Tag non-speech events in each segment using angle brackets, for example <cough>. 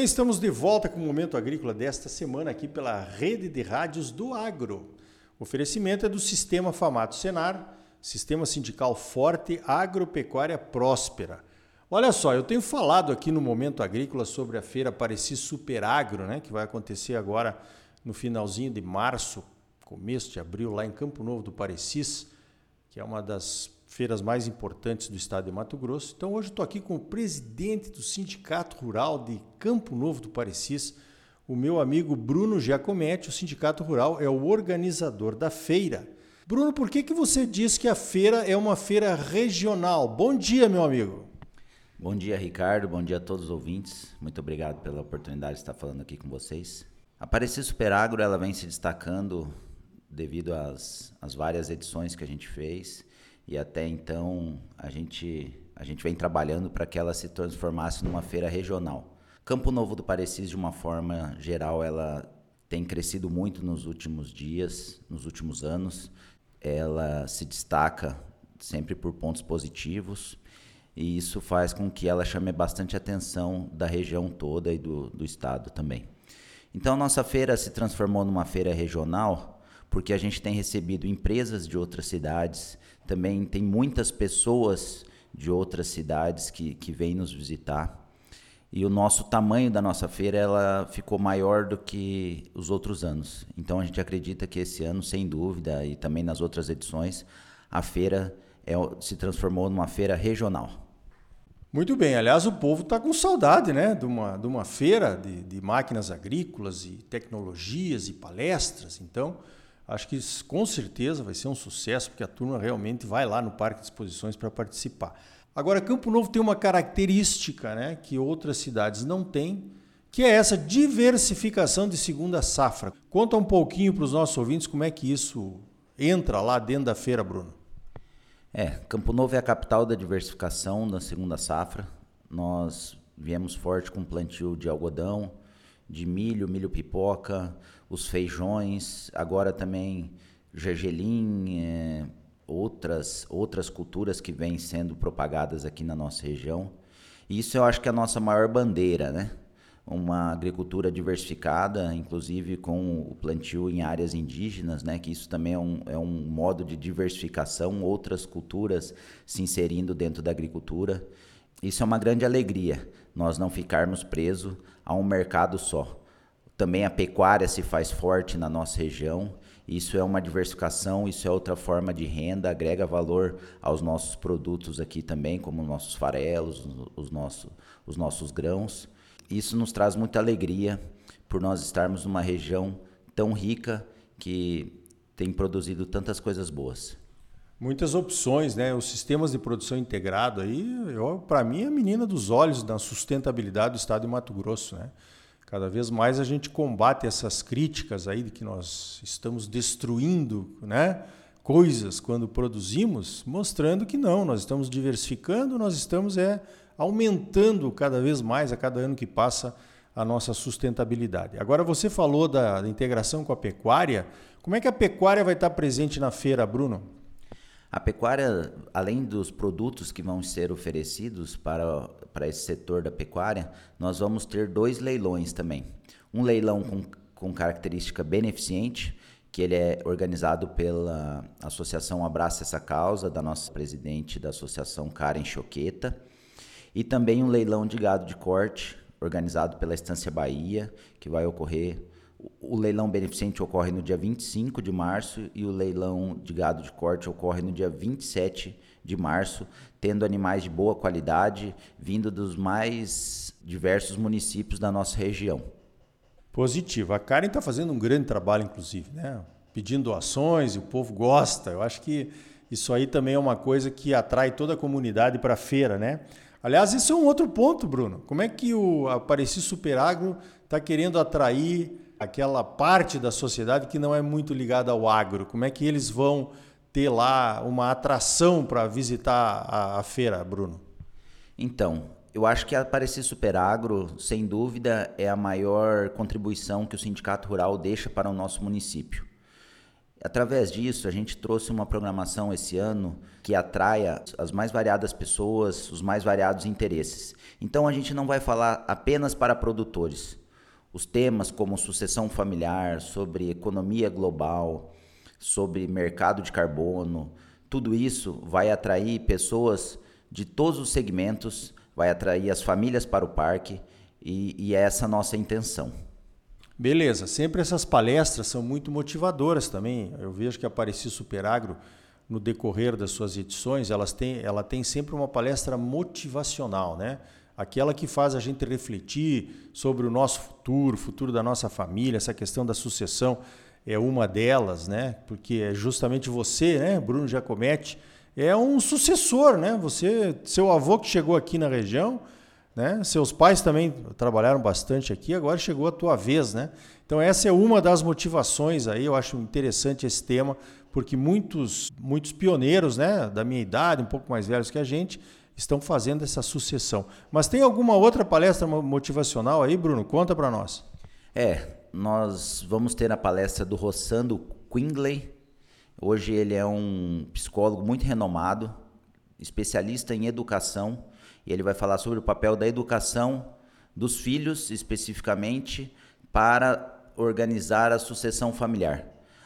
bem, estamos de volta com o Momento Agrícola desta semana aqui pela Rede de Rádios do Agro. O oferecimento é do Sistema Famato Senar, Sistema Sindical Forte, Agropecuária Próspera. Olha só, eu tenho falado aqui no Momento Agrícola sobre a feira Pareci Super Agro, né, que vai acontecer agora no finalzinho de março, começo de abril, lá em Campo Novo do Parecis, que é uma das feiras mais importantes do estado de Mato Grosso. Então hoje estou aqui com o presidente do Sindicato Rural de Campo Novo do Parecis, o meu amigo Bruno Giacometti. O Sindicato Rural é o organizador da feira. Bruno, por que, que você diz que a feira é uma feira regional? Bom dia, meu amigo. Bom dia, Ricardo. Bom dia a todos os ouvintes. Muito obrigado pela oportunidade de estar falando aqui com vocês. A Parecis Superagro ela vem se destacando devido às, às várias edições que a gente fez e até então a gente, a gente vem trabalhando para que ela se transformasse numa feira regional. Campo Novo do Parecis, de uma forma geral, ela tem crescido muito nos últimos dias, nos últimos anos. Ela se destaca sempre por pontos positivos e isso faz com que ela chame bastante atenção da região toda e do, do estado também. Então, nossa feira se transformou numa feira regional porque a gente tem recebido empresas de outras cidades, também tem muitas pessoas de outras cidades que, que vêm nos visitar. E o nosso tamanho da nossa feira ela ficou maior do que os outros anos. Então a gente acredita que esse ano, sem dúvida, e também nas outras edições, a feira é, se transformou numa feira regional. Muito bem, aliás, o povo está com saudade né, de, uma, de uma feira de, de máquinas agrícolas e tecnologias e palestras. Então, Acho que isso, com certeza vai ser um sucesso, porque a turma realmente vai lá no Parque de Exposições para participar. Agora, Campo Novo tem uma característica né, que outras cidades não têm, que é essa diversificação de segunda safra. Conta um pouquinho para os nossos ouvintes como é que isso entra lá dentro da feira, Bruno. É, Campo Novo é a capital da diversificação da segunda safra. Nós viemos forte com plantio de algodão, de milho, milho pipoca, os feijões, agora também gergelim, é, outras, outras culturas que vêm sendo propagadas aqui na nossa região. Isso eu acho que é a nossa maior bandeira, né? Uma agricultura diversificada, inclusive com o plantio em áreas indígenas, né? Que isso também é um, é um modo de diversificação, outras culturas se inserindo dentro da agricultura. Isso é uma grande alegria, nós não ficarmos presos a um mercado só. Também a pecuária se faz forte na nossa região. Isso é uma diversificação, isso é outra forma de renda, agrega valor aos nossos produtos aqui também, como os nossos farelos, os nossos, os nossos grãos. Isso nos traz muita alegria por nós estarmos numa região tão rica que tem produzido tantas coisas boas. Muitas opções, né? Os sistemas de produção integrado aí, para mim, é a menina dos olhos da sustentabilidade do estado de Mato Grosso, né? Cada vez mais a gente combate essas críticas aí de que nós estamos destruindo, né? coisas quando produzimos, mostrando que não, nós estamos diversificando, nós estamos é aumentando cada vez mais a cada ano que passa a nossa sustentabilidade. Agora você falou da, da integração com a pecuária, como é que a pecuária vai estar presente na feira, Bruno? A pecuária, além dos produtos que vão ser oferecidos para, para esse setor da pecuária, nós vamos ter dois leilões também. Um leilão com, com característica beneficente, que ele é organizado pela Associação Abraça Essa Causa, da nossa presidente da associação Karen Choqueta, e também um leilão de gado de corte, organizado pela Estância Bahia, que vai ocorrer o leilão beneficente ocorre no dia 25 de março e o leilão de gado de corte ocorre no dia 27 de março, tendo animais de boa qualidade vindo dos mais diversos municípios da nossa região. Positivo. A Karen está fazendo um grande trabalho, inclusive, né? pedindo doações e o povo gosta. Eu acho que isso aí também é uma coisa que atrai toda a comunidade para a feira, né? Aliás, isso é um outro ponto, Bruno. Como é que o Apareci Superagro está querendo atrair aquela parte da sociedade que não é muito ligada ao agro? Como é que eles vão ter lá uma atração para visitar a, a, feira, Bruno? Então, eu acho que a Aparecer Superagro, sem dúvida, é a maior contribuição que o Sindicato Rural deixa para o nosso município. Através disso, a gente trouxe uma programação esse ano que atraia as mais variadas pessoas, os mais variados interesses. Então, a gente não vai falar apenas para produtores. Os temas como sucessão familiar, sobre economia global, sobre mercado de carbono, tudo isso vai atrair pessoas de todos os segmentos, vai atrair as famílias para o parque e, e é essa a nossa intenção. Beleza, sempre essas palestras são muito motivadoras também. Eu vejo que a Apareci Superagro, no decorrer das suas edições, elas têm, ela tem sempre uma palestra motivacional, né? Aquela que faz a gente refletir sobre o nosso futuro, o futuro da nossa família, essa questão da sucessão é uma delas, né? Porque é justamente você, né, Bruno Giacometti, é um sucessor, né? Você, seu avô que chegou aqui na região, né? Seus pais também trabalharam bastante aqui, agora chegou a tua vez, né? Então essa é uma das motivações aí, eu acho interessante esse tema, porque muitos muitos pioneiros, né, da minha idade, um pouco mais velhos que a gente, estão fazendo essa sucessão. Mas tem alguma outra palestra motivacional aí, Bruno? Conta para nós. É, nós vamos ter a palestra do Rossando Quingley. Hoje ele é um psicólogo muito renomado, especialista em educação e ele vai falar sobre o papel da educação dos filhos, especificamente, para organizar a sucessão familiar.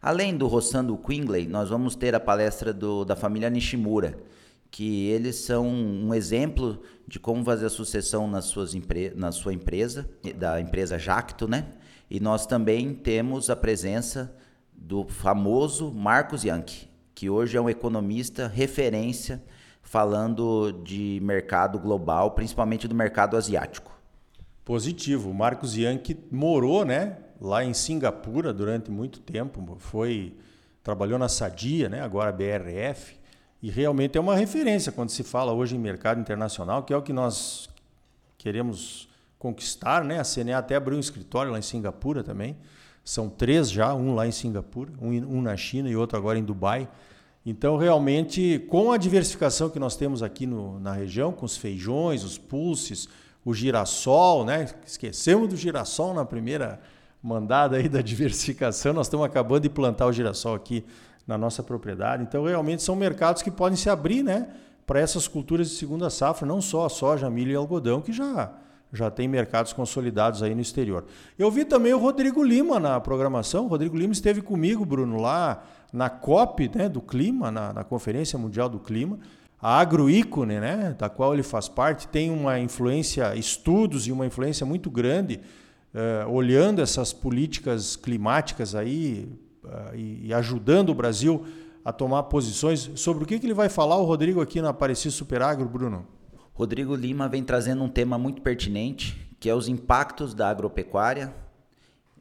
Além do Rossando Quingley, nós vamos ter a palestra do, da família Nishimura, que eles são um exemplo de como fazer a sucessão nas suas na sua empresa, da empresa Jacto, né? E nós também temos a presença do famoso Marcos Yankee, que hoje é um economista referência falando de mercado global, principalmente do mercado asiático. Positivo. Marcos Yankee morou, né, lá em Singapura durante muito tempo, foi trabalhou na Sadia, né, agora BRF, e realmente é uma referência quando se fala hoje em mercado internacional, que é o que nós queremos conquistar, né? A CNA até abriu um escritório lá em Singapura também. São três já, um lá em Singapura, um, na China e outro agora em Dubai. Então, realmente, com a diversificação que nós temos aqui no, na região, com os feijões, os pulses, o girassol, né? Esquecemos do girassol na primeira mandada aí da <laughs> diversificação. Nós estamos acabando de plantar o girassol aqui na nossa propriedade. Então, realmente são mercados que podem se abrir, né, para essas culturas de segunda safra, não só a soja, milho e algodão, que já já tem mercados consolidados aí no exterior. Eu vi também o Rodrigo Lima na programação. O Rodrigo Lima esteve comigo, Bruno, lá na COP né, do Clima, na, na Conferência Mundial do Clima. A agroícone, né, da qual ele faz parte, tem uma influência, estudos e uma influência muito grande, uh, olhando essas políticas climáticas aí e, e, ajudando o Brasil a tomar posições. Sobre o que, que ele vai falar, o Rodrigo, aqui na Apareci Superagro, Bruno? Rodrigo Lima vem trazendo um tema muito pertinente, que é os impactos da agropecuária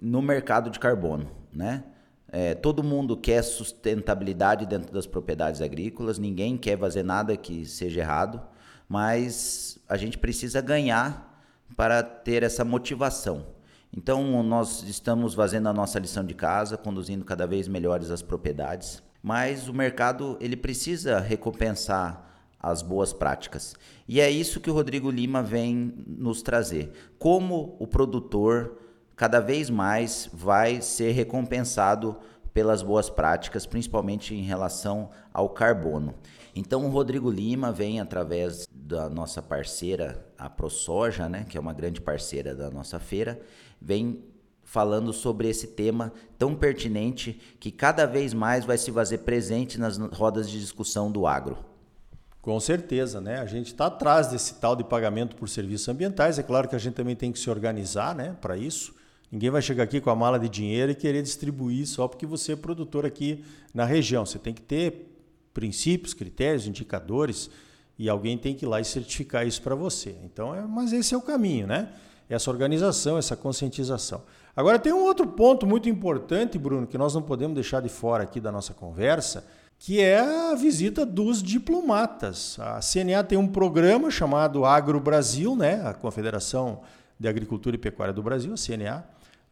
no mercado de carbono, né? É, todo mundo quer sustentabilidade dentro das propriedades agrícolas, ninguém quer fazer nada que seja errado, mas a gente precisa ganhar para ter essa motivação. Então, nós estamos fazendo a nossa lição de casa, conduzindo cada vez melhores as propriedades, mas o mercado ele precisa recompensar as boas práticas. E é isso que o Rodrigo Lima vem nos trazer. Como o produtor cada vez mais vai ser recompensado pelas boas práticas, principalmente em relação ao carbono. Então o Rodrigo Lima vem através da nossa parceira, a ProSoja, né, que é uma grande parceira da nossa feira, vem falando sobre esse tema tão pertinente que cada vez mais vai se fazer presente nas rodas de discussão do agro. Com certeza, né? A gente está atrás desse tal de pagamento por serviços ambientais. É claro que a gente também tem que se organizar, né, para isso. Ninguém vai chegar aqui com a mala de dinheiro e querer distribuir só porque você é produtor aqui na região. Você tem que ter princípios, critérios, indicadores e alguém tem que ir lá e certificar isso para você. Então, é, mas esse é o caminho, né? Essa organização, essa conscientização. Agora tem um outro ponto muito importante, Bruno, que nós não podemos deixar de fora aqui da nossa conversa, que é a visita dos diplomatas. A CNA tem um programa chamado Agro Brasil, né? A Confederação de Agricultura e Pecuária do Brasil, a CNA,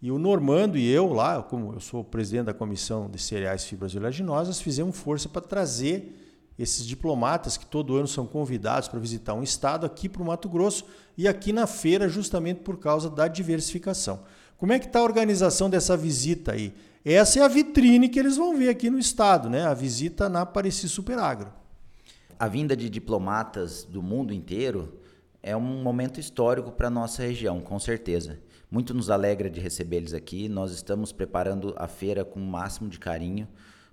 e o Normando e eu, lá, como eu sou presidente da Comissão de Cereais, Fibras e Oleaginosas, fizemos força para trazer esses diplomatas que todo ano são convidados para visitar um estado aqui para o Mato Grosso e aqui na feira, justamente por causa da diversificação. Como é que está a organização dessa visita aí? Essa é a vitrine que eles vão ver aqui no estado, né? A visita na Pareci Superagro. A vinda de diplomatas do mundo inteiro é um momento histórico para a nossa região, com certeza. Muito nos alegra de recebê-los aqui. Nós estamos preparando a feira com o máximo de carinho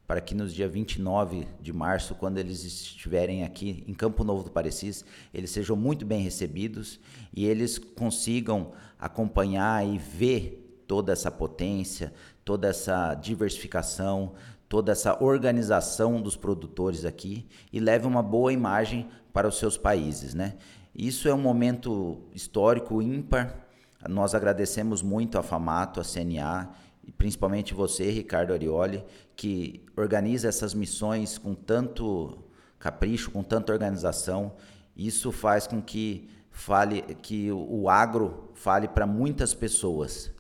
para que nos dia 29 de março, quando eles estiverem aqui em Campo Novo do Parecis, eles sejam muito bem recebidos e eles consigam acompanhar e ver toda essa potência, toda essa diversificação, toda essa organização dos produtores aqui e leve uma boa imagem para os seus países, né? Isso é um momento histórico ímpar. Nós agradecemos muito a Famato, a CNA e principalmente você, Ricardo Arioli, que organiza essas missões com tanto capricho, com tanta organização. Isso faz com que fale que o agro fale para muitas pessoas.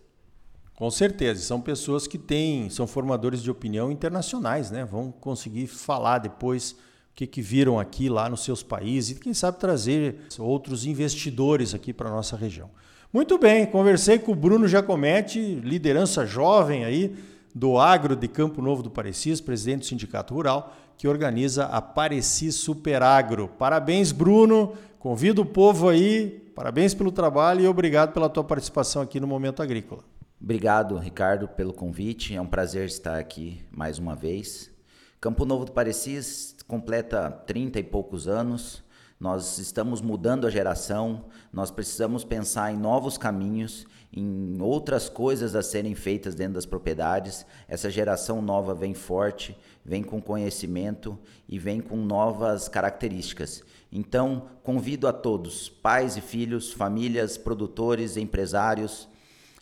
Com certeza, são pessoas que têm, são formadores de opinião internacionais, né? Vão conseguir falar depois o que, que viram aqui lá nos seus países e quem sabe trazer outros investidores aqui para nossa região. Muito bem, conversei com o Bruno Giacometti, liderança jovem aí do Agro de Campo Novo do Parecis, presidente do Sindicato Rural, que organiza a Pareci Superagro. Parabéns, Bruno. Convido o povo aí. Parabéns pelo trabalho e obrigado pela tua participação aqui no Momento Agrícola. Obrigado, Ricardo, pelo convite. É um prazer estar aqui mais uma vez. Campo Novo do Parecis completa 30 e poucos anos. Nós estamos mudando a geração, nós precisamos pensar em novos caminhos, em outras coisas a serem feitas dentro das propriedades. Essa geração nova vem forte, vem com conhecimento e vem com novas características. Então, convido a todos, pais e filhos, famílias, produtores, empresários,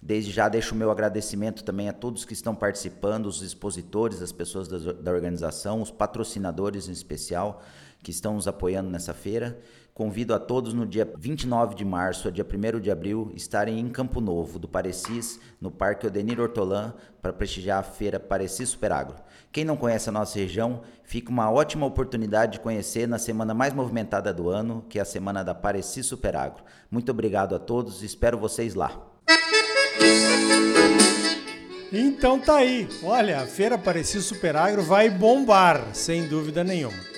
Desde já deixo o meu agradecimento também a todos que estão participando, os expositores, as pessoas da, da organização, os patrocinadores em especial que estão nos apoiando nessa feira. Convido a todos no dia 29 de março a dia 1 de abril estarem em Campo Novo, do Parecis, no Parque Odenir Hortolã, para prestigiar a feira Parecis Superagro. Quem não conhece a nossa região, fica uma ótima oportunidade de conhecer na semana mais movimentada do ano, que é a semana da Parecis Superagro. Muito obrigado a todos, espero vocês lá. Então tá aí. Olha, a Feira Parecis Superagro vai bombar, sem dúvida nenhuma.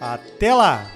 Até lá!